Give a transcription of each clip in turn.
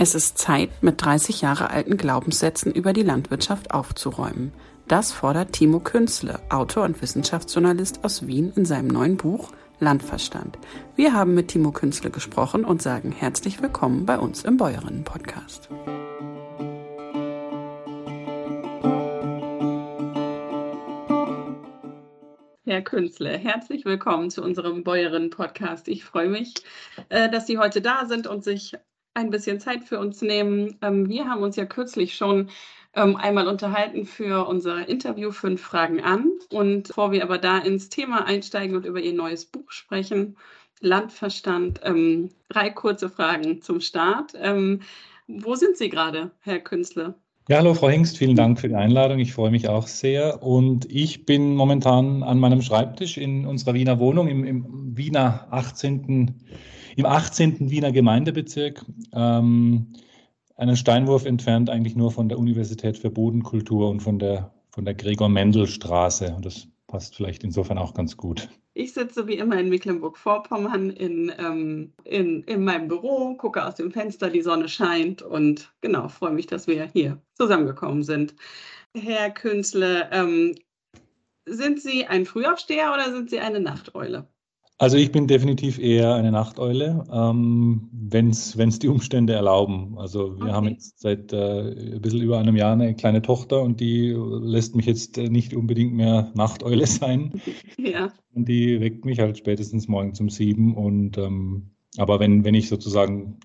Es ist Zeit, mit 30 Jahre alten Glaubenssätzen über die Landwirtschaft aufzuräumen. Das fordert Timo Künzle, Autor und Wissenschaftsjournalist aus Wien, in seinem neuen Buch Landverstand. Wir haben mit Timo Künzle gesprochen und sagen herzlich willkommen bei uns im Bäuerinnen-Podcast. Herr Künzle, herzlich willkommen zu unserem Bäuerinnen-Podcast. Ich freue mich, äh, dass Sie heute da sind und sich ein bisschen Zeit für uns nehmen. Ähm, wir haben uns ja kürzlich schon ähm, einmal unterhalten für unser Interview Fünf Fragen an. Und bevor wir aber da ins Thema einsteigen und über Ihr neues Buch sprechen, Landverstand, ähm, drei kurze Fragen zum Start. wo sind Sie gerade, Herr Künstler? Ja, hallo Frau Hengst, vielen Dank für die Einladung. Ich freue mich auch sehr. Und ich bin momentan an meinem Schreibtisch in unserer Wiener Wohnung im, im Wiener 18 im 18. Wiener Gemeindebezirk, ähm, einen Steinwurf entfernt eigentlich nur von der Universität für Bodenkultur und von der, von der Gregor-Mendel-Straße. Und das passt vielleicht insofern auch ganz gut. Ich sitze wie immer in Mecklenburg-Vorpommern in, ähm, in, in meinem Büro, gucke aus dem Fenster, die Sonne scheint und genau, freue mich, dass wir hier zusammengekommen sind. Herr Künzle, ähm, sind Sie ein Frühaufsteher oder sind Sie eine Nachteule? Also ich bin definitiv eher eine Nachteule, ähm, wenn es die Umstände erlauben. Also wir okay. haben jetzt seit äh, ein bisschen über einem Jahr eine kleine Tochter und die lässt mich jetzt äh, nicht unbedingt mehr Nachteule sein. Ja. Und die weckt mich halt spätestens morgen zum sieben. Und ähm, aber wenn, wenn ich sozusagen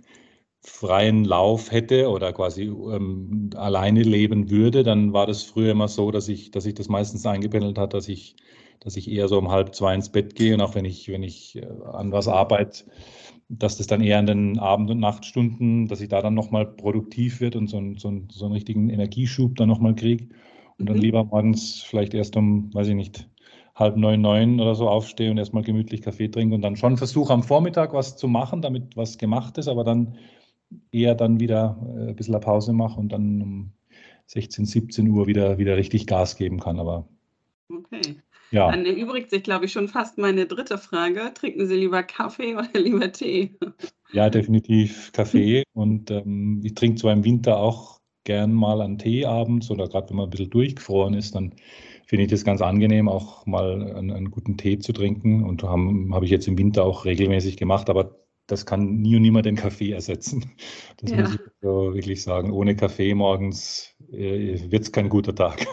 freien Lauf hätte oder quasi ähm, alleine leben würde, dann war das früher immer so, dass ich, dass ich das meistens eingependelt hat, dass ich dass ich eher so um halb zwei ins Bett gehe und auch wenn ich, wenn ich äh, an was arbeite, dass das dann eher in den Abend- und Nachtstunden, dass ich da dann nochmal produktiv wird und so, einen, so, einen, so einen richtigen Energieschub dann nochmal kriege und dann mhm. lieber morgens vielleicht erst um, weiß ich nicht, halb neun, neun oder so aufstehe und erstmal gemütlich Kaffee trinke und dann schon versuche am Vormittag was zu machen, damit was gemacht ist, aber dann eher dann wieder äh, ein bisschen eine Pause mache und dann um 16, 17 Uhr wieder, wieder richtig Gas geben kann. Aber okay. Ja. Dann erübrigt sich, glaube ich, schon fast meine dritte Frage. Trinken Sie lieber Kaffee oder lieber Tee? Ja, definitiv Kaffee. Und ähm, ich trinke zwar im Winter auch gern mal einen Tee abends oder gerade wenn man ein bisschen durchgefroren ist, dann finde ich das ganz angenehm, auch mal einen, einen guten Tee zu trinken. Und habe hab ich jetzt im Winter auch regelmäßig gemacht, aber das kann nie und nimmer den Kaffee ersetzen. Das ja. muss ich so wirklich sagen. Ohne Kaffee morgens äh, wird es kein guter Tag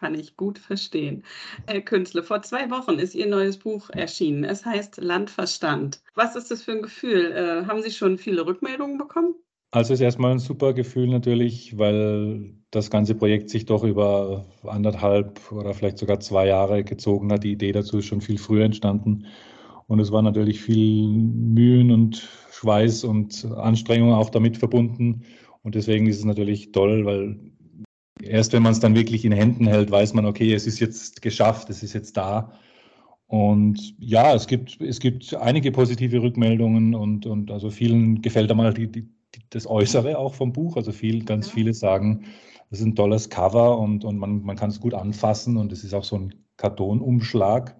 kann ich gut verstehen. Herr Künzle, vor zwei Wochen ist Ihr neues Buch erschienen. Es heißt Landverstand. Was ist das für ein Gefühl? Äh, haben Sie schon viele Rückmeldungen bekommen? Also es ist erstmal ein super Gefühl natürlich, weil das ganze Projekt sich doch über anderthalb oder vielleicht sogar zwei Jahre gezogen hat. Die Idee dazu ist schon viel früher entstanden. Und es war natürlich viel Mühen und Schweiß und Anstrengung auch damit verbunden. Und deswegen ist es natürlich toll, weil erst wenn man es dann wirklich in Händen hält, weiß man, okay, es ist jetzt geschafft, es ist jetzt da. Und ja, es gibt, es gibt einige positive Rückmeldungen und, und also vielen gefällt einmal die, die, das Äußere auch vom Buch. Also viel, ganz ja. viele sagen, das ist ein tolles Cover und, und man, man kann es gut anfassen und es ist auch so ein Kartonumschlag,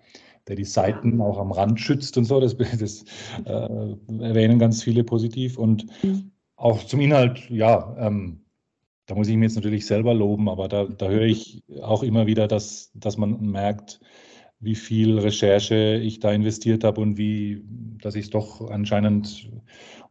der die Seiten ja. auch am Rand schützt und so. Das, das äh, erwähnen ganz viele positiv. Und mhm. auch zum Inhalt, ja, ähm, da muss ich mir jetzt natürlich selber loben, aber da, da höre ich auch immer wieder, dass, dass man merkt, wie viel Recherche ich da investiert habe und wie, dass ich es doch anscheinend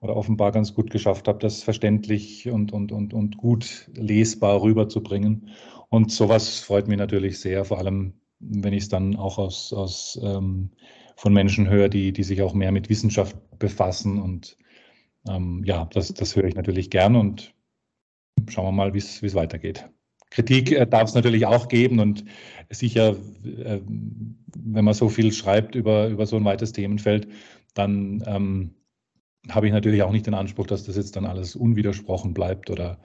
oder offenbar ganz gut geschafft habe, das verständlich und, und, und, und gut lesbar rüberzubringen. Und sowas freut mich natürlich sehr, vor allem wenn ich es dann auch aus, aus ähm, von Menschen höre, die, die sich auch mehr mit Wissenschaft befassen. Und ähm, ja, das, das höre ich natürlich gern und schauen wir mal, wie es weitergeht. Kritik äh, darf es natürlich auch geben und sicher, äh, wenn man so viel schreibt über, über so ein weites Themenfeld, dann ähm, habe ich natürlich auch nicht den Anspruch, dass das jetzt dann alles unwidersprochen bleibt oder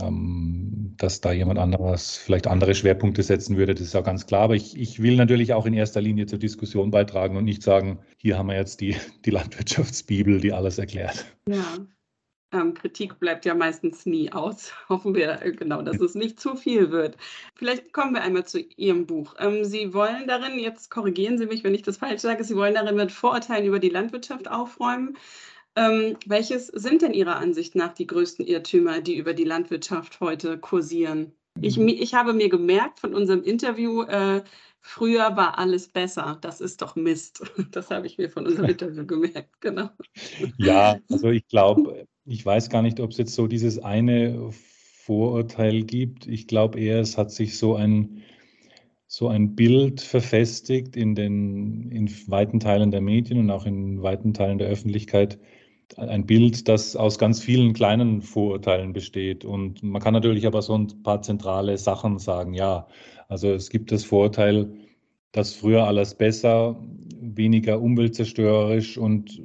ähm, dass da jemand anderes vielleicht andere Schwerpunkte setzen würde, das ist ja ganz klar. Aber ich, ich will natürlich auch in erster Linie zur Diskussion beitragen und nicht sagen, hier haben wir jetzt die, die Landwirtschaftsbibel, die alles erklärt. Ja. Ähm, Kritik bleibt ja meistens nie aus. Hoffen wir äh, genau, dass es nicht zu viel wird. Vielleicht kommen wir einmal zu Ihrem Buch. Ähm, Sie wollen darin, jetzt korrigieren Sie mich, wenn ich das falsch sage, Sie wollen darin mit Vorurteilen über die Landwirtschaft aufräumen. Ähm, welches sind denn Ihrer Ansicht nach die größten Irrtümer, die über die Landwirtschaft heute kursieren? Ich, ich habe mir gemerkt von unserem Interview, äh, früher war alles besser. Das ist doch Mist. Das habe ich mir von unserem Interview gemerkt, genau. Ja, also ich glaube, ich weiß gar nicht, ob es jetzt so dieses eine Vorurteil gibt. Ich glaube eher, es hat sich so ein, so ein Bild verfestigt in den in weiten Teilen der Medien und auch in weiten Teilen der Öffentlichkeit, ein Bild, das aus ganz vielen kleinen Vorurteilen besteht. Und man kann natürlich aber so ein paar zentrale Sachen sagen. Ja, also es gibt das Vorurteil, dass früher alles besser, weniger umweltzerstörerisch und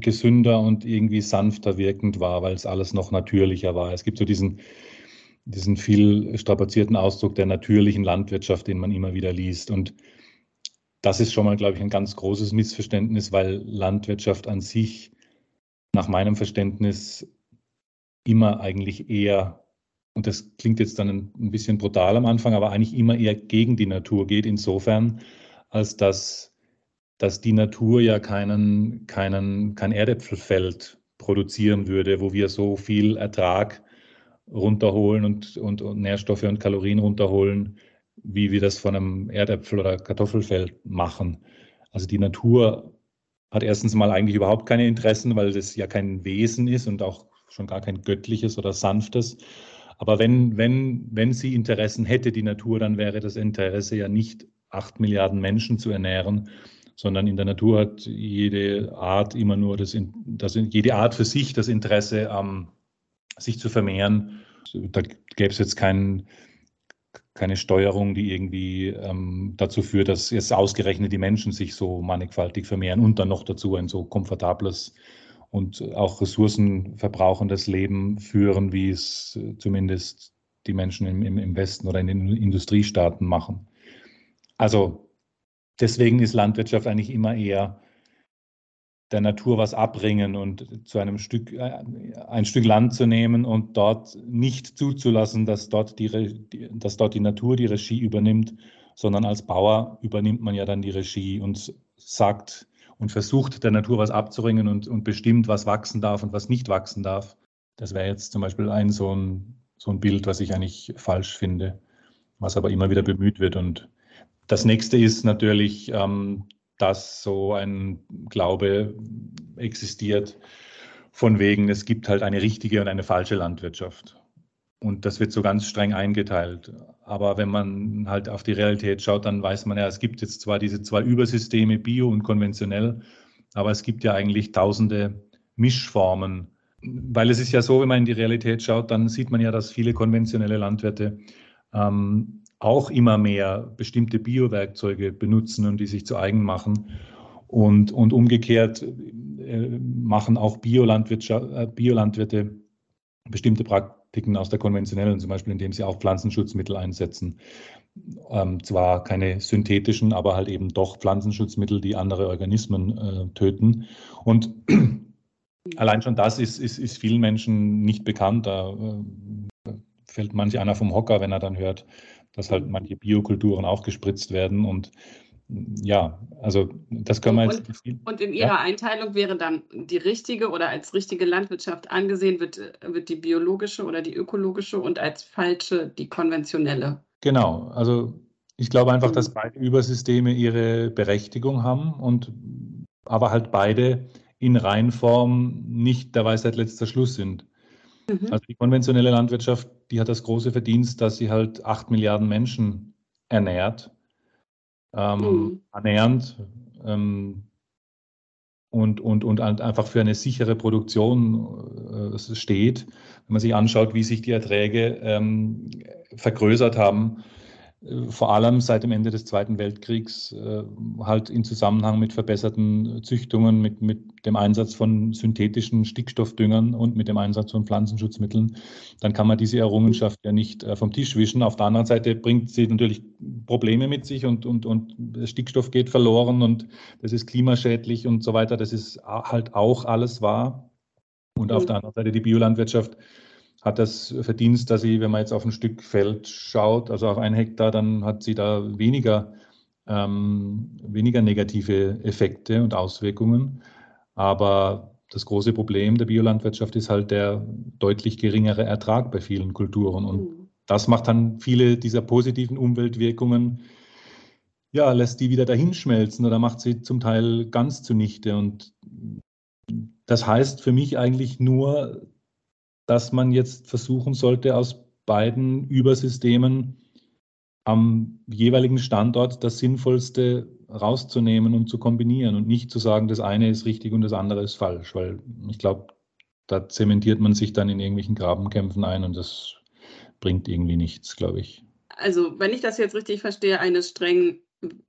gesünder und irgendwie sanfter wirkend war, weil es alles noch natürlicher war. Es gibt so diesen, diesen viel strapazierten Ausdruck der natürlichen Landwirtschaft, den man immer wieder liest. Und das ist schon mal, glaube ich, ein ganz großes Missverständnis, weil Landwirtschaft an sich nach meinem Verständnis immer eigentlich eher, und das klingt jetzt dann ein, bisschen brutal am Anfang, aber eigentlich immer eher gegen die Natur geht, insofern, als dass, dass die Natur ja keinen, keinen, kein Erdäpfelfeld produzieren würde, wo wir so viel Ertrag runterholen und, und, und Nährstoffe und Kalorien runterholen, wie wir das von einem Erdäpfel- oder Kartoffelfeld machen. Also die Natur hat erstens mal eigentlich überhaupt keine Interessen, weil das ja kein Wesen ist und auch schon gar kein göttliches oder sanftes. Aber wenn, wenn, wenn sie Interessen hätte, die Natur, dann wäre das Interesse ja nicht acht Milliarden Menschen zu ernähren, sondern in der Natur hat jede Art immer nur das, das jede Art für sich das Interesse, ähm, sich zu vermehren. Da gäbe es jetzt keinen keine Steuerung, die irgendwie ähm, dazu führt, dass jetzt ausgerechnet die Menschen sich so mannigfaltig vermehren und dann noch dazu ein so komfortables und auch ressourcenverbrauchendes Leben führen, wie es zumindest die Menschen im, im Westen oder in den Industriestaaten machen. Also deswegen ist Landwirtschaft eigentlich immer eher der Natur was abbringen und zu einem Stück, äh, ein Stück Land zu nehmen und dort nicht zuzulassen, dass dort die, dass dort die Natur die Regie übernimmt, sondern als Bauer übernimmt man ja dann die Regie und sagt und versucht der Natur was abzuringen und, und bestimmt, was wachsen darf und was nicht wachsen darf. Das wäre jetzt zum Beispiel ein so, ein so ein Bild, was ich eigentlich falsch finde, was aber immer wieder bemüht wird. Und das nächste ist natürlich ähm, dass so ein Glaube existiert, von wegen, es gibt halt eine richtige und eine falsche Landwirtschaft. Und das wird so ganz streng eingeteilt. Aber wenn man halt auf die Realität schaut, dann weiß man ja, es gibt jetzt zwar diese zwei Übersysteme, bio und konventionell, aber es gibt ja eigentlich tausende Mischformen. Weil es ist ja so, wenn man in die Realität schaut, dann sieht man ja, dass viele konventionelle Landwirte ähm, auch immer mehr bestimmte Biowerkzeuge benutzen und die sich zu eigen machen. Und, und umgekehrt äh, machen auch Biolandwirte, äh, Biolandwirte bestimmte Praktiken aus der konventionellen, zum Beispiel indem sie auch Pflanzenschutzmittel einsetzen. Ähm, zwar keine synthetischen, aber halt eben doch Pflanzenschutzmittel, die andere Organismen äh, töten. Und allein schon das ist, ist, ist vielen Menschen nicht bekannt. Da äh, fällt manch einer vom Hocker, wenn er dann hört, dass halt manche Biokulturen auch gespritzt werden und ja, also das können wir jetzt. Und, und in Ihrer ja? Einteilung wäre dann die richtige oder als richtige Landwirtschaft angesehen, wird, wird die biologische oder die ökologische und als falsche die konventionelle. Genau, also ich glaube einfach, dass mhm. beide Übersysteme ihre Berechtigung haben und aber halt beide in Reinform nicht der Weisheit letzter Schluss sind. Mhm. Also die konventionelle Landwirtschaft, die hat das große Verdienst, dass sie halt acht Milliarden Menschen ernährt, ähm, mhm. ernährend ähm, und, und, und einfach für eine sichere Produktion äh, steht. Wenn man sich anschaut, wie sich die Erträge ähm, vergrößert haben, vor allem seit dem Ende des Zweiten Weltkriegs äh, halt in Zusammenhang mit verbesserten Züchtungen, mit, mit dem Einsatz von synthetischen Stickstoffdüngern und mit dem Einsatz von Pflanzenschutzmitteln, dann kann man diese Errungenschaft ja nicht äh, vom Tisch wischen. Auf der anderen Seite bringt sie natürlich Probleme mit sich und, und, und Stickstoff geht verloren und das ist klimaschädlich und so weiter. Das ist halt auch alles wahr. Und auf mhm. der anderen Seite die Biolandwirtschaft hat das Verdienst, dass sie, wenn man jetzt auf ein Stück Feld schaut, also auf ein Hektar, dann hat sie da weniger, ähm, weniger negative Effekte und Auswirkungen. Aber das große Problem der Biolandwirtschaft ist halt der deutlich geringere Ertrag bei vielen Kulturen. Und mhm. das macht dann viele dieser positiven Umweltwirkungen, ja, lässt die wieder dahinschmelzen oder macht sie zum Teil ganz zunichte. Und das heißt für mich eigentlich nur, dass man jetzt versuchen sollte, aus beiden Übersystemen am jeweiligen Standort das Sinnvollste rauszunehmen und zu kombinieren und nicht zu sagen, das eine ist richtig und das andere ist falsch, weil ich glaube, da zementiert man sich dann in irgendwelchen Grabenkämpfen ein und das bringt irgendwie nichts, glaube ich. Also, wenn ich das jetzt richtig verstehe, eine streng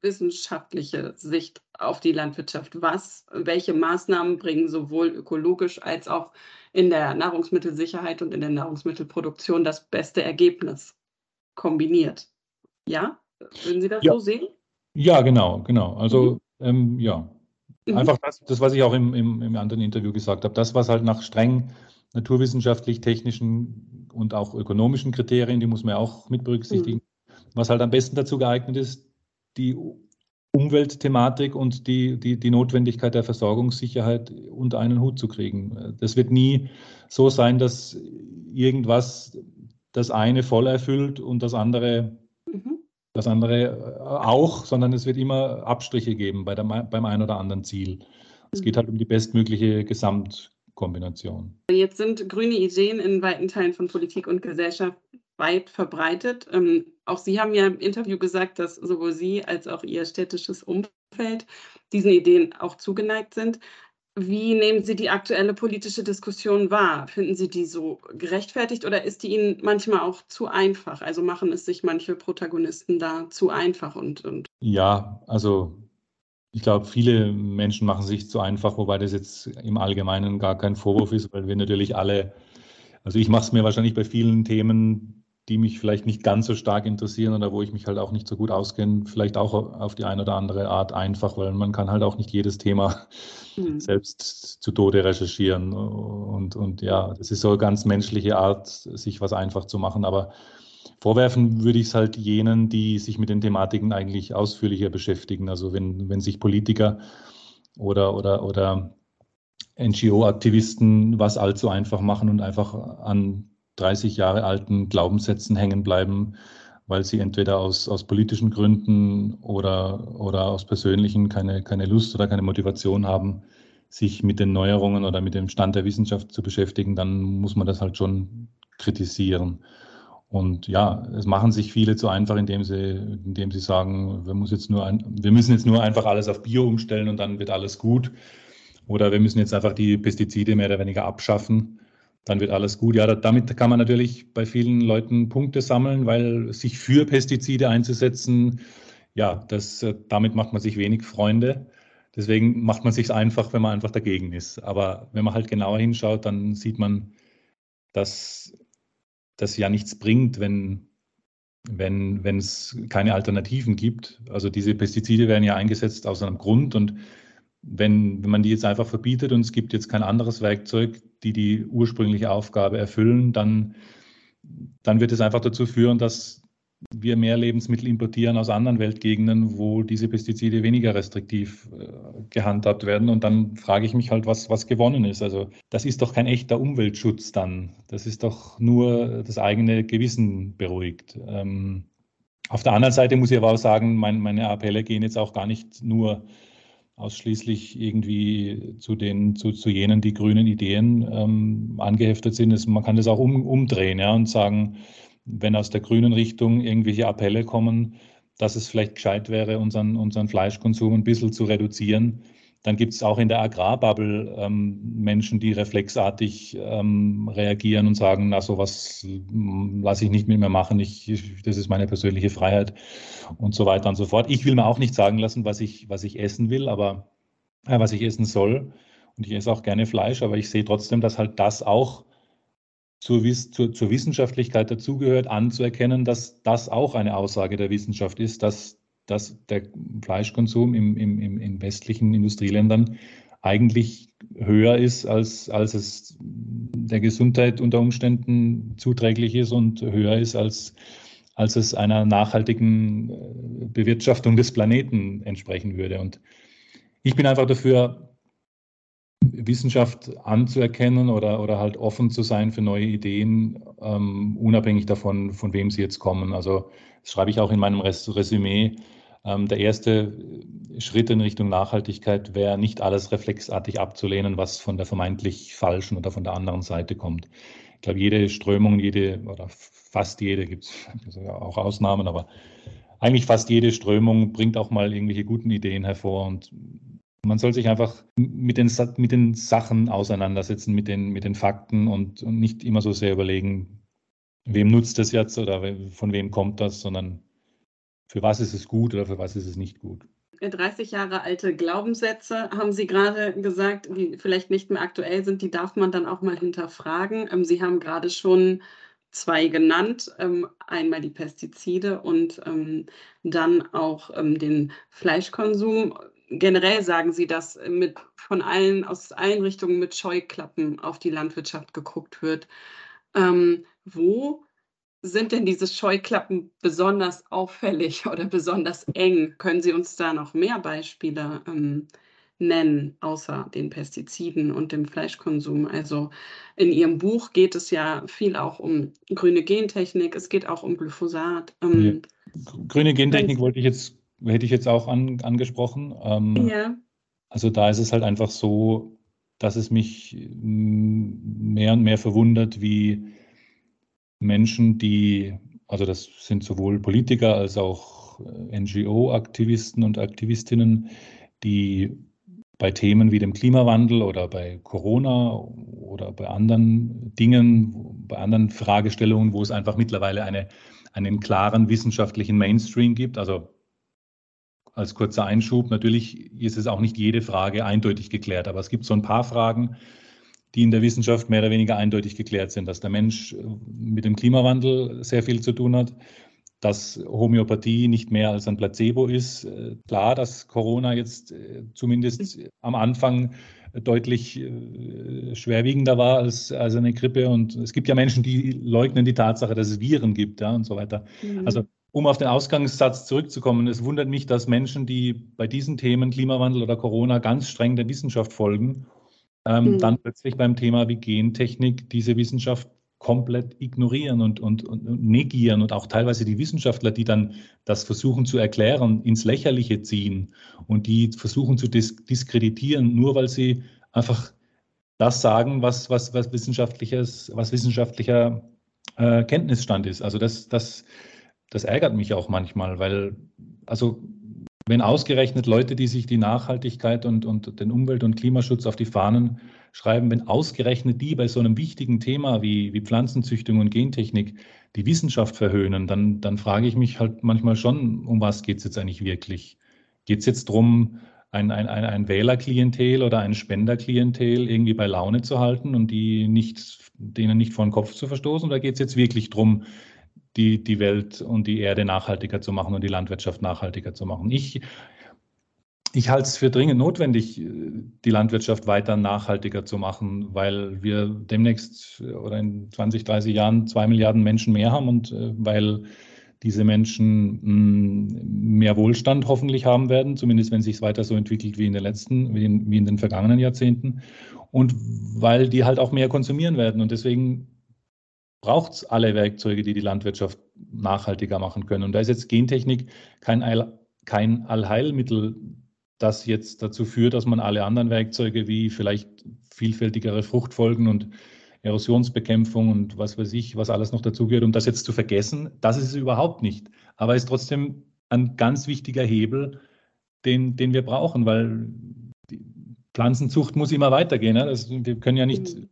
wissenschaftliche Sicht auf die Landwirtschaft. Was, welche Maßnahmen bringen sowohl ökologisch als auch in der Nahrungsmittelsicherheit und in der Nahrungsmittelproduktion das beste Ergebnis kombiniert? Ja? Würden Sie das ja. so sehen? Ja, genau, genau. Also mhm. ähm, ja, mhm. einfach das, das, was ich auch im, im, im anderen Interview gesagt habe, das, was halt nach streng naturwissenschaftlich, technischen und auch ökonomischen Kriterien, die muss man auch mit berücksichtigen, mhm. was halt am besten dazu geeignet ist, die Umweltthematik und die, die, die Notwendigkeit der Versorgungssicherheit unter einen Hut zu kriegen. Das wird nie so sein, dass irgendwas das eine voll erfüllt und das andere, mhm. das andere auch, sondern es wird immer Abstriche geben bei der, beim einen oder anderen Ziel. Es geht mhm. halt um die bestmögliche Gesamtkombination. Jetzt sind grüne Ideen in weiten Teilen von Politik und Gesellschaft weit verbreitet. Ähm, auch Sie haben ja im Interview gesagt, dass sowohl Sie als auch Ihr städtisches Umfeld diesen Ideen auch zugeneigt sind. Wie nehmen Sie die aktuelle politische Diskussion wahr? Finden Sie die so gerechtfertigt oder ist die Ihnen manchmal auch zu einfach? Also machen es sich manche Protagonisten da zu einfach und, und Ja, also ich glaube, viele Menschen machen sich zu einfach, wobei das jetzt im Allgemeinen gar kein Vorwurf ist, weil wir natürlich alle, also ich mache es mir wahrscheinlich bei vielen Themen die mich vielleicht nicht ganz so stark interessieren oder wo ich mich halt auch nicht so gut auskenne, vielleicht auch auf die eine oder andere Art einfach, weil man kann halt auch nicht jedes Thema mhm. selbst zu Tode recherchieren. Und, und ja, das ist so eine ganz menschliche Art, sich was einfach zu machen. Aber vorwerfen würde ich es halt jenen, die sich mit den Thematiken eigentlich ausführlicher beschäftigen. Also wenn, wenn sich Politiker oder, oder, oder NGO-Aktivisten was allzu einfach machen und einfach an 30 Jahre alten Glaubenssätzen hängen bleiben, weil sie entweder aus, aus politischen Gründen oder, oder aus persönlichen keine, keine Lust oder keine Motivation haben, sich mit den Neuerungen oder mit dem Stand der Wissenschaft zu beschäftigen, dann muss man das halt schon kritisieren. Und ja, es machen sich viele zu einfach, indem sie, indem sie sagen, wir, muss jetzt nur ein, wir müssen jetzt nur einfach alles auf Bio umstellen und dann wird alles gut. Oder wir müssen jetzt einfach die Pestizide mehr oder weniger abschaffen dann wird alles gut. Ja, damit kann man natürlich bei vielen Leuten Punkte sammeln, weil sich für Pestizide einzusetzen, ja, das, äh, damit macht man sich wenig Freunde. Deswegen macht man sich einfach, wenn man einfach dagegen ist. Aber wenn man halt genauer hinschaut, dann sieht man, dass das ja nichts bringt, wenn wenn wenn es keine Alternativen gibt. Also diese Pestizide werden ja eingesetzt aus einem Grund und wenn, wenn man die jetzt einfach verbietet und es gibt jetzt kein anderes Werkzeug, die die ursprüngliche Aufgabe erfüllen, dann, dann wird es einfach dazu führen, dass wir mehr Lebensmittel importieren aus anderen Weltgegenden, wo diese Pestizide weniger restriktiv äh, gehandhabt werden. Und dann frage ich mich halt, was, was gewonnen ist. Also das ist doch kein echter Umweltschutz dann. Das ist doch nur das eigene Gewissen beruhigt. Ähm, auf der anderen Seite muss ich aber auch sagen, mein, meine Appelle gehen jetzt auch gar nicht nur ausschließlich irgendwie zu den, zu, zu jenen, die grünen Ideen ähm, angeheftet sind. Es, man kann das auch um, umdrehen ja, und sagen, wenn aus der grünen Richtung irgendwelche Appelle kommen, dass es vielleicht gescheit wäre, unseren, unseren Fleischkonsum ein bisschen zu reduzieren, dann gibt es auch in der Agrarbubble ähm, Menschen, die reflexartig ähm, reagieren und sagen, na sowas hm, lasse ich nicht mit mir machen, ich, das ist meine persönliche Freiheit und so weiter und so fort. Ich will mir auch nicht sagen lassen, was ich, was ich essen will, aber äh, was ich essen soll. Und ich esse auch gerne Fleisch, aber ich sehe trotzdem, dass halt das auch zur, zur, zur Wissenschaftlichkeit dazugehört, anzuerkennen, dass das auch eine Aussage der Wissenschaft ist, dass dass der Fleischkonsum im, im, im, in westlichen Industrieländern eigentlich höher ist, als, als es der Gesundheit unter Umständen zuträglich ist und höher ist, als, als es einer nachhaltigen äh, Bewirtschaftung des Planeten entsprechen würde. Und ich bin einfach dafür, Wissenschaft anzuerkennen oder, oder halt offen zu sein für neue Ideen, ähm, unabhängig davon, von wem sie jetzt kommen. Also das schreibe ich auch in meinem Resümee. Ähm, der erste Schritt in Richtung Nachhaltigkeit wäre, nicht alles reflexartig abzulehnen, was von der vermeintlich falschen oder von der anderen Seite kommt. Ich glaube, jede Strömung, jede oder fast jede, gibt es auch Ausnahmen, aber eigentlich fast jede Strömung bringt auch mal irgendwelche guten Ideen hervor und man soll sich einfach mit den, mit den Sachen auseinandersetzen, mit den, mit den Fakten und, und nicht immer so sehr überlegen, wem nutzt das jetzt oder von wem kommt das, sondern für was ist es gut oder für was ist es nicht gut. 30 Jahre alte Glaubenssätze, haben Sie gerade gesagt, die vielleicht nicht mehr aktuell sind, die darf man dann auch mal hinterfragen. Ähm, Sie haben gerade schon zwei genannt, ähm, einmal die Pestizide und ähm, dann auch den Fleischkonsum. Generell sagen Sie, dass mit von allen aus allen Richtungen mit Scheuklappen auf die Landwirtschaft geguckt wird. wo sind denn diese Scheuklappen besonders auffällig oder besonders eng? Können Sie uns da noch mehr Beispiele ähm, nennen, außer den Pestiziden und dem Fleischkonsum? Also in Ihrem Buch geht es ja viel auch um grüne Gentechnik, es geht auch um Glyphosat. Ähm, ja. Grüne Gentechnik wollte ich jetzt, hätte ich jetzt auch an, angesprochen. Ähm, ja. Also da ist es halt einfach so, dass es mich mehr und mehr verwundert, wie Menschen, die, also das sind sowohl Politiker als auch äh, NGO-Aktivisten und Aktivistinnen, die bei Themen wie dem Klimawandel oder bei Corona oder bei anderen Dingen, bei anderen Fragestellungen, wo es einfach mittlerweile eine, einen klaren wissenschaftlichen Mainstream gibt. Also als kurzer Einschub, natürlich ist es auch nicht jede Frage eindeutig geklärt, aber es gibt so ein paar Fragen, die in der Wissenschaft mehr oder weniger eindeutig geklärt sind, dass der Mensch äh, mit dem Klimawandel sehr viel zu tun hat, dass Homöopathie nicht mehr als ein Placebo ist. Äh, klar, dass Corona jetzt äh, zumindest am Anfang deutlich schwerwiegender war als, als eine Grippe. Und es gibt ja Menschen, die leugnen die Tatsache, dass es Viren gibt ja, und so weiter. Mhm. Also um auf den Ausgangssatz zurückzukommen, es wundert mich, dass Menschen, die bei diesen Themen Klimawandel oder Corona ganz streng der Wissenschaft folgen ähm, mhm. dann plötzlich beim Thema wie Gentechnik diese Wissenschaft komplett ignorieren und, und, und, negieren und auch teilweise die Wissenschaftler, die dann das versuchen zu erklären, ins Lächerliche ziehen und die versuchen zu dis diskreditieren, nur weil sie einfach das sagen, was, was, was, wissenschaftliches, was wissenschaftlicher äh, Kenntnisstand ist. Also das, das, das ärgert mich auch manchmal, weil also wenn ausgerechnet Leute, die sich die Nachhaltigkeit und, und den Umwelt- und Klimaschutz auf die Fahnen schreiben, wenn ausgerechnet die bei so einem wichtigen Thema wie, wie Pflanzenzüchtung und Gentechnik die Wissenschaft verhöhnen, dann, dann frage ich mich halt manchmal schon, um was geht es jetzt eigentlich wirklich? Geht es jetzt darum, ein, ein, ein Wählerklientel oder ein Spenderklientel irgendwie bei Laune zu halten und die nicht, denen nicht vor den Kopf zu verstoßen? Oder geht es jetzt wirklich darum, die, die Welt und die Erde nachhaltiger zu machen und die Landwirtschaft nachhaltiger zu machen. Ich, ich halte es für dringend notwendig, die Landwirtschaft weiter nachhaltiger zu machen, weil wir demnächst oder in 20, 30 Jahren zwei Milliarden Menschen mehr haben und äh, weil diese Menschen mh, mehr Wohlstand hoffentlich haben werden, zumindest wenn es sich weiter so entwickelt wie in den letzten, wie in, wie in den vergangenen Jahrzehnten. Und weil die halt auch mehr konsumieren werden. Und deswegen braucht es alle Werkzeuge, die die Landwirtschaft nachhaltiger machen können. Und da ist jetzt Gentechnik kein, All, kein Allheilmittel, das jetzt dazu führt, dass man alle anderen Werkzeuge wie vielleicht vielfältigere Fruchtfolgen und Erosionsbekämpfung und was weiß ich, was alles noch dazugehört, um das jetzt zu vergessen. Das ist es überhaupt nicht. Aber es ist trotzdem ein ganz wichtiger Hebel, den, den wir brauchen, weil die Pflanzenzucht muss immer weitergehen. Ne? Das, wir können ja nicht mhm.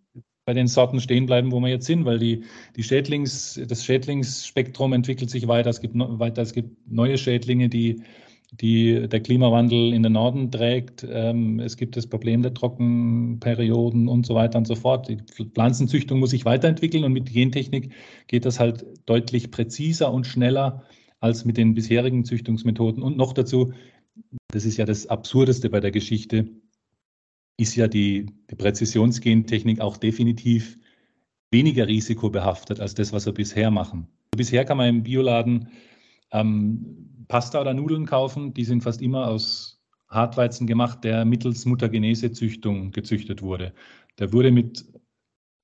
Bei den Sorten stehen bleiben, wo wir jetzt sind, weil die, die Schädlings, das Schädlingsspektrum entwickelt sich weiter. Es gibt, weiter. es gibt neue Schädlinge, die die der Klimawandel in den Norden trägt. Ähm, es gibt das Problem der Trockenperioden und so weiter und so fort. Die Pflanzenzüchtung muss sich weiterentwickeln und mit Gentechnik geht das halt deutlich präziser und schneller als mit den bisherigen Züchtungsmethoden. Und noch dazu, das ist ja das Absurdeste bei der Geschichte, ist ja die, die Präzisionsgentechnik auch definitiv weniger risikobehaftet als das, was wir bisher machen. Bisher kann man im Bioladen ähm, Pasta oder Nudeln kaufen, die sind fast immer aus Hartweizen gemacht, der mittels Mutagenese-Züchtung gezüchtet wurde. Der wurde mit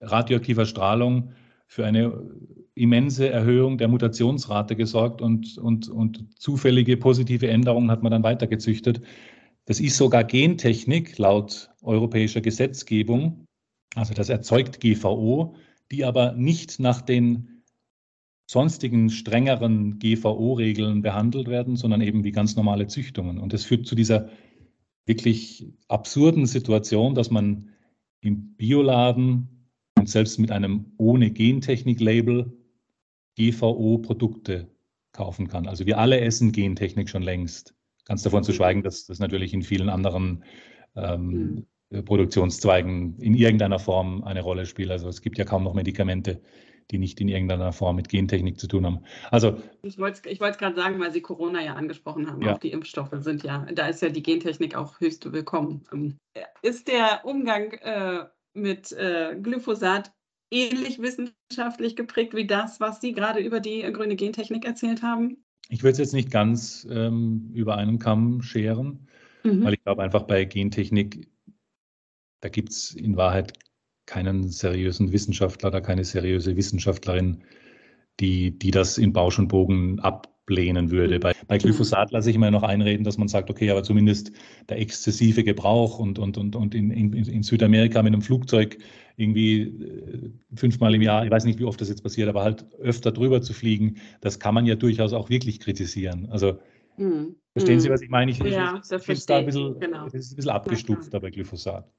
radioaktiver Strahlung für eine immense Erhöhung der Mutationsrate gesorgt und, und, und zufällige positive Änderungen hat man dann weitergezüchtet. Das ist sogar Gentechnik laut europäischer Gesetzgebung. Also das erzeugt GVO, die aber nicht nach den sonstigen strengeren GVO-Regeln behandelt werden, sondern eben wie ganz normale Züchtungen. Und das führt zu dieser wirklich absurden Situation, dass man im Bioladen und selbst mit einem ohne Gentechnik-Label GVO-Produkte kaufen kann. Also wir alle essen Gentechnik schon längst. Ganz davon zu schweigen, dass das natürlich in vielen anderen ähm, mhm. Produktionszweigen in irgendeiner Form eine Rolle spielt. Also es gibt ja kaum noch Medikamente, die nicht in irgendeiner Form mit Gentechnik zu tun haben. Also ich wollte es gerade sagen, weil Sie Corona ja angesprochen haben, ja. auch die Impfstoffe sind ja, da ist ja die Gentechnik auch höchst willkommen. Ähm, ist der Umgang äh, mit äh, Glyphosat ähnlich wissenschaftlich geprägt wie das, was Sie gerade über die grüne Gentechnik erzählt haben? Ich würde es jetzt nicht ganz ähm, über einen Kamm scheren, mhm. weil ich glaube einfach bei Gentechnik, da gibt es in Wahrheit keinen seriösen Wissenschaftler oder keine seriöse Wissenschaftlerin, die, die das in Bausch und Bogen ablehnen würde. Bei, bei Glyphosat lasse ich immer noch einreden, dass man sagt, okay, aber zumindest der exzessive Gebrauch und, und, und, und in, in, in Südamerika mit einem Flugzeug irgendwie äh, fünfmal im Jahr, ich weiß nicht, wie oft das jetzt passiert, aber halt öfter drüber zu fliegen, das kann man ja durchaus auch wirklich kritisieren. Also mhm. verstehen Sie, hm. was ich meine? Ich, ja, ich, ich finde es da ein bisschen, genau. ein bisschen abgestuft bei Glyphosat.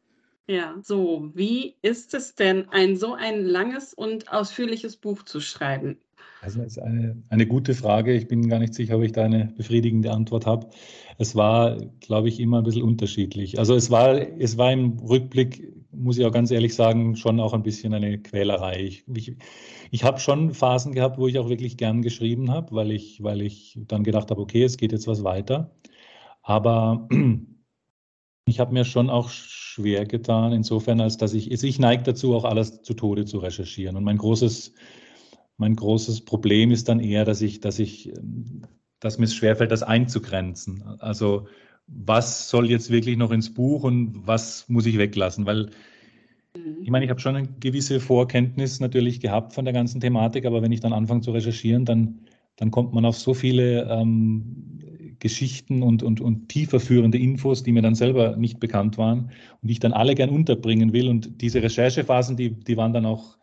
Ja, so, wie ist es denn, ein so ein langes und ausführliches Buch zu schreiben? Also das ist eine, eine gute Frage. Ich bin gar nicht sicher, ob ich da eine befriedigende Antwort habe. Es war, glaube ich, immer ein bisschen unterschiedlich. Also es war, es war im Rückblick, muss ich auch ganz ehrlich sagen, schon auch ein bisschen eine Quälerei. Ich, ich, ich habe schon Phasen gehabt, wo ich auch wirklich gern geschrieben habe, weil ich, weil ich dann gedacht habe, okay, es geht jetzt was weiter. Aber ich habe mir schon auch schwer getan, insofern, als dass ich, also ich neige dazu, auch alles zu Tode zu recherchieren. Und mein großes, mein großes Problem ist dann eher, dass ich, dass ich, dass mir es schwerfällt, das einzugrenzen. Also was soll jetzt wirklich noch ins Buch und was muss ich weglassen? Weil ich meine, ich habe schon eine gewisse Vorkenntnis natürlich gehabt von der ganzen Thematik, aber wenn ich dann anfange zu recherchieren, dann, dann kommt man auf so viele ähm, Geschichten und, und, und tieferführende Infos, die mir dann selber nicht bekannt waren und die ich dann alle gern unterbringen will. Und diese Recherchephasen, die, die waren dann auch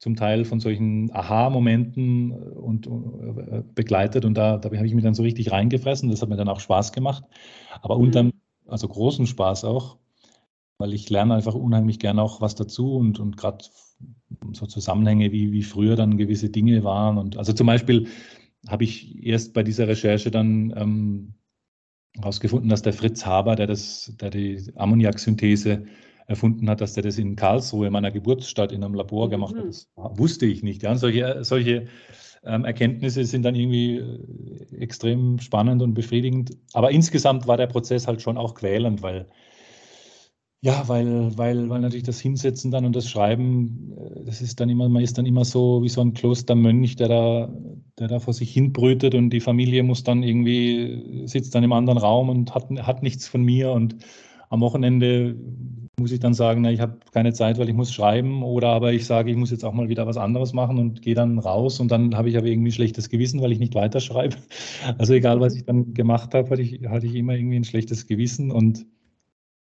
zum Teil von solchen Aha-Momenten und, und äh, begleitet und da, da habe ich mich dann so richtig reingefressen. Das hat mir dann auch Spaß gemacht, aber mhm. unterm, also großen Spaß auch, weil ich lerne einfach unheimlich gern auch was dazu und, und gerade so Zusammenhänge, wie, wie früher dann gewisse Dinge waren. Und also zum Beispiel habe ich erst bei dieser Recherche dann ähm, herausgefunden, dass der Fritz Haber, der, das, der die Ammoniaksynthese erfunden hat, dass der das in Karlsruhe, meiner Geburtsstadt, in einem Labor mhm. gemacht hat. Das wusste ich nicht. Ja. Und solche, solche ähm, Erkenntnisse sind dann irgendwie äh, extrem spannend und befriedigend. Aber insgesamt war der Prozess halt schon auch quälend, weil ja, weil, weil, weil natürlich das Hinsetzen dann und das Schreiben, äh, das ist dann immer, man ist dann immer so wie so ein Klostermönch, der da, der da vor sich hin brütet und die Familie muss dann irgendwie, sitzt dann im anderen Raum und hat, hat nichts von mir und am Wochenende muss ich dann sagen, na, ich habe keine Zeit, weil ich muss schreiben oder aber ich sage, ich muss jetzt auch mal wieder was anderes machen und gehe dann raus und dann habe ich aber irgendwie ein schlechtes Gewissen, weil ich nicht weiterschreibe. Also egal, was ich dann gemacht habe, hatte ich, hatte ich immer irgendwie ein schlechtes Gewissen und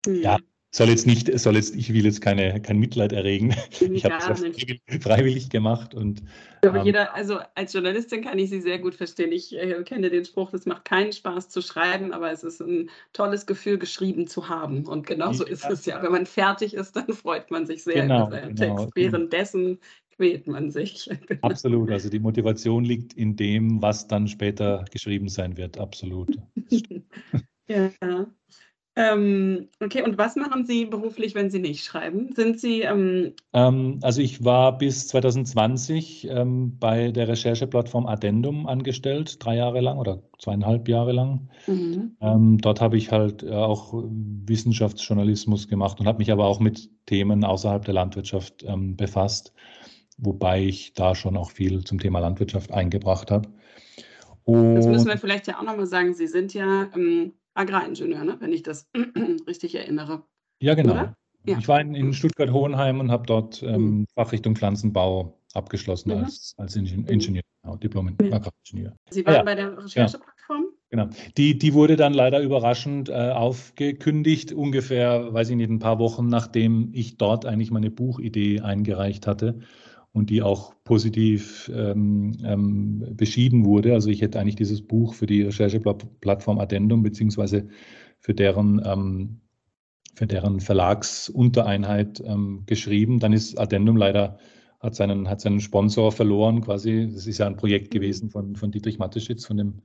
mhm. ja, soll jetzt nicht, soll jetzt, ich will jetzt keine, kein Mitleid erregen. Ich habe es freiwillig gemacht und. Aber ähm, jeder, also als Journalistin kann ich Sie sehr gut verstehen. Ich äh, kenne den Spruch, es macht keinen Spaß zu schreiben, aber es ist ein tolles Gefühl, geschrieben zu haben. Und genau so ist es ja. Wenn man fertig ist, dann freut man sich sehr genau, über seinen genau. Text. Währenddessen quält man sich. Absolut. Also die Motivation liegt in dem, was dann später geschrieben sein wird. Absolut. ja. Ähm, okay, und was machen Sie beruflich, wenn Sie nicht schreiben? Sind Sie. Ähm ähm, also, ich war bis 2020 ähm, bei der Rechercheplattform Addendum angestellt, drei Jahre lang oder zweieinhalb Jahre lang. Mhm. Ähm, dort habe ich halt äh, auch Wissenschaftsjournalismus gemacht und habe mich aber auch mit Themen außerhalb der Landwirtschaft ähm, befasst, wobei ich da schon auch viel zum Thema Landwirtschaft eingebracht habe. das müssen wir vielleicht ja auch nochmal sagen. Sie sind ja Agraringenieur, ne? wenn ich das richtig erinnere. Ja, genau. Ja. Ich war in, in Stuttgart-Hohenheim und habe dort ähm, mhm. Fachrichtung Pflanzenbau abgeschlossen mhm. als, als Ingenieur, Ingenieur genau, Diplom-Agraringenieur. Sie waren ah, ja. bei der Rechercheplattform? Genau. Die, die wurde dann leider überraschend äh, aufgekündigt, ungefähr, weiß ich nicht, ein paar Wochen nachdem ich dort eigentlich meine Buchidee eingereicht hatte und die auch positiv ähm, ähm, beschieden wurde. Also ich hätte eigentlich dieses Buch für die Rechercheplattform Addendum beziehungsweise für deren, ähm, für deren Verlagsuntereinheit ähm, geschrieben. Dann ist Addendum leider hat seinen, hat seinen Sponsor verloren quasi. Das ist ja ein Projekt mhm. gewesen von, von Dietrich Mateschitz, von dem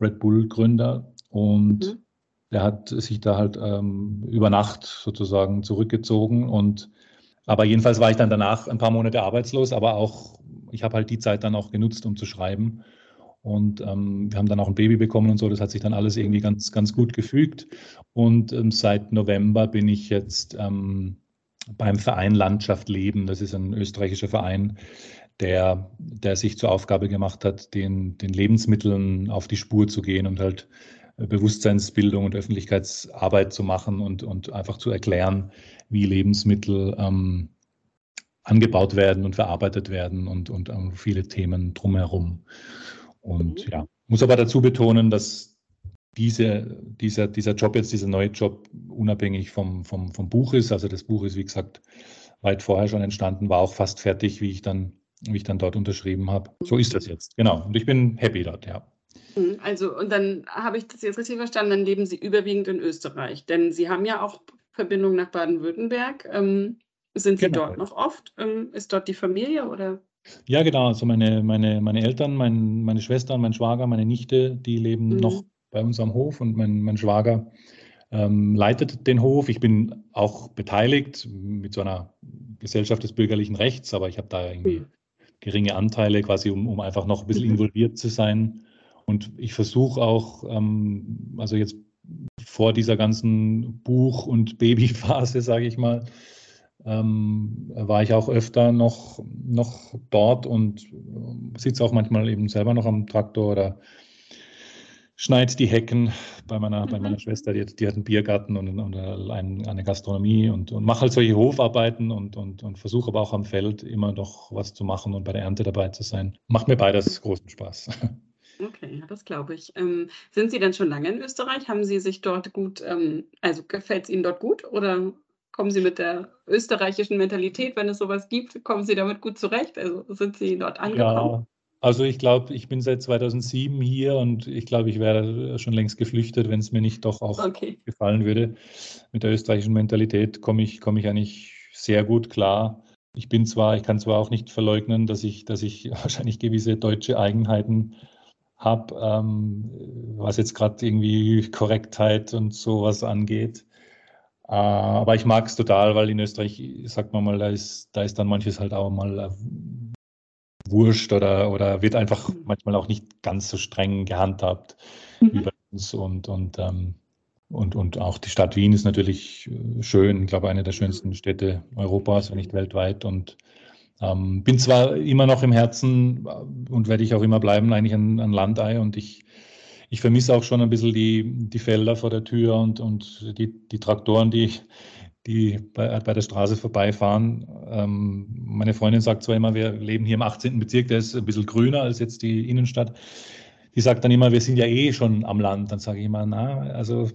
Red Bull-Gründer. Und mhm. der hat sich da halt ähm, über Nacht sozusagen zurückgezogen und aber jedenfalls war ich dann danach ein paar Monate arbeitslos, aber auch, ich habe halt die Zeit dann auch genutzt, um zu schreiben. Und ähm, wir haben dann auch ein Baby bekommen und so. Das hat sich dann alles irgendwie ganz, ganz gut gefügt. Und ähm, seit November bin ich jetzt ähm, beim Verein Landschaft Leben. Das ist ein österreichischer Verein, der, der sich zur Aufgabe gemacht hat, den, den Lebensmitteln auf die Spur zu gehen und halt Bewusstseinsbildung und Öffentlichkeitsarbeit zu machen und, und einfach zu erklären, wie Lebensmittel ähm, angebaut werden und verarbeitet werden und, und ähm, viele Themen drumherum. Und mhm. ja, muss aber dazu betonen, dass diese, dieser, dieser Job jetzt, dieser neue Job unabhängig vom, vom, vom Buch ist. Also das Buch ist, wie gesagt, weit vorher schon entstanden, war auch fast fertig, wie ich dann, wie ich dann dort unterschrieben habe. So ist das jetzt, genau. Und ich bin happy dort, ja. Mhm, also, und dann habe ich das jetzt richtig verstanden, dann leben Sie überwiegend in Österreich, denn Sie haben ja auch Verbindung nach Baden-Württemberg. Ähm, sind Sie genau. dort noch oft? Ähm, ist dort die Familie oder? Ja, genau. Also meine, meine, meine Eltern, mein, meine Schwester, mein Schwager, meine Nichte, die leben mhm. noch bei uns am Hof und mein, mein Schwager ähm, leitet den Hof. Ich bin auch beteiligt mit so einer Gesellschaft des bürgerlichen Rechts, aber ich habe da irgendwie mhm. geringe Anteile, quasi um, um einfach noch ein bisschen mhm. involviert zu sein. Und ich versuche auch, ähm, also jetzt vor dieser ganzen Buch- und Babyphase, sage ich mal, ähm, war ich auch öfter noch, noch dort und äh, sitze auch manchmal eben selber noch am Traktor oder schneid die Hecken bei meiner, mhm. bei meiner Schwester, die, die, hat einen Biergarten und, und ein, eine Gastronomie und, und mache halt solche Hofarbeiten und, und, und versuche aber auch am Feld immer noch was zu machen und bei der Ernte dabei zu sein. Macht mir beides großen Spaß. Okay, ja, das glaube ich. Ähm, sind Sie denn schon lange in Österreich? Haben Sie sich dort gut, ähm, also gefällt es Ihnen dort gut oder kommen Sie mit der österreichischen Mentalität, wenn es sowas gibt, kommen Sie damit gut zurecht? Also sind Sie dort angekommen? Ja, also ich glaube, ich bin seit 2007 hier und ich glaube, ich wäre schon längst geflüchtet, wenn es mir nicht doch auch okay. gefallen würde. Mit der österreichischen Mentalität komme ich, komme ich eigentlich sehr gut klar. Ich bin zwar, ich kann zwar auch nicht verleugnen, dass ich, dass ich wahrscheinlich gewisse deutsche Eigenheiten habe, ähm, was jetzt gerade irgendwie Korrektheit und sowas angeht. Äh, aber ich mag es total, weil in Österreich, sagt man mal, da ist, da ist dann manches halt auch mal äh, wurscht oder, oder wird einfach manchmal auch nicht ganz so streng gehandhabt mhm. wie bei uns. Und, und, ähm, und, und auch die Stadt Wien ist natürlich äh, schön, ich glaube, eine der schönsten Städte Europas, wenn nicht weltweit. Und ähm, bin zwar immer noch im Herzen äh, und werde ich auch immer bleiben, eigentlich ein, ein Landei und ich, ich vermisse auch schon ein bisschen die, die Felder vor der Tür und, und die, die Traktoren, die, die bei, bei der Straße vorbeifahren. Ähm, meine Freundin sagt zwar immer, wir leben hier im 18. Bezirk, der ist ein bisschen grüner als jetzt die Innenstadt. Die sagt dann immer, wir sind ja eh schon am Land. Dann sage ich immer, na, also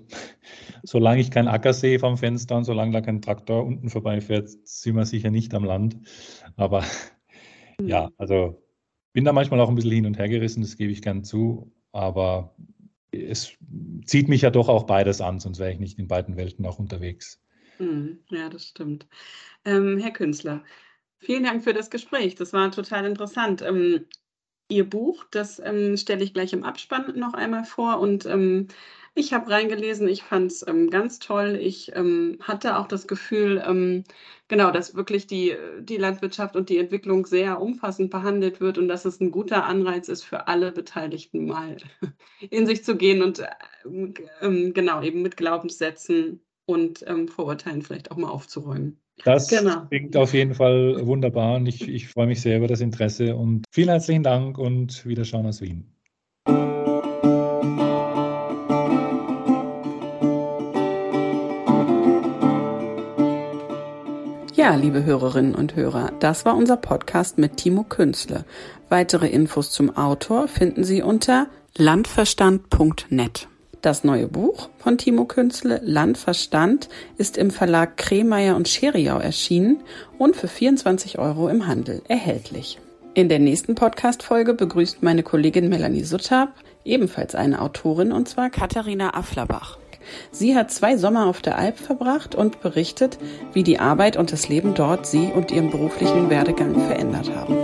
solange ich keinen Acker sehe vom Fenster und solange da kein Traktor unten vorbeifährt, sind wir sicher nicht am Land. Aber ja, mhm. also bin da manchmal auch ein bisschen hin und her gerissen, das gebe ich gern zu. Aber es zieht mich ja doch auch beides an, sonst wäre ich nicht in beiden Welten auch unterwegs. Mhm. Ja, das stimmt. Ähm, Herr Künstler, vielen Dank für das Gespräch. Das war total interessant. Ähm, Ihr Buch, das ähm, stelle ich gleich im Abspann noch einmal vor und ähm, ich habe reingelesen, ich fand es ähm, ganz toll. Ich ähm, hatte auch das Gefühl, ähm, genau, dass wirklich die, die Landwirtschaft und die Entwicklung sehr umfassend behandelt wird und dass es ein guter Anreiz ist für alle Beteiligten mal in sich zu gehen und äh, genau eben mit Glaubenssätzen und Vorurteilen vielleicht auch mal aufzuräumen. Das genau. klingt auf jeden Fall wunderbar und ich, ich freue mich sehr über das Interesse und vielen herzlichen Dank und Wiederschauen aus Wien. Ja, liebe Hörerinnen und Hörer, das war unser Podcast mit Timo Künzle. Weitere Infos zum Autor finden Sie unter landverstand.net. Das neue Buch von Timo Künzle, Landverstand, ist im Verlag Kremeyer und Scheriau erschienen und für 24 Euro im Handel erhältlich. In der nächsten Podcast-Folge begrüßt meine Kollegin Melanie Sutter, ebenfalls eine Autorin, und zwar Katharina Afflerbach. Sie hat zwei Sommer auf der Alp verbracht und berichtet, wie die Arbeit und das Leben dort sie und ihren beruflichen Werdegang verändert haben.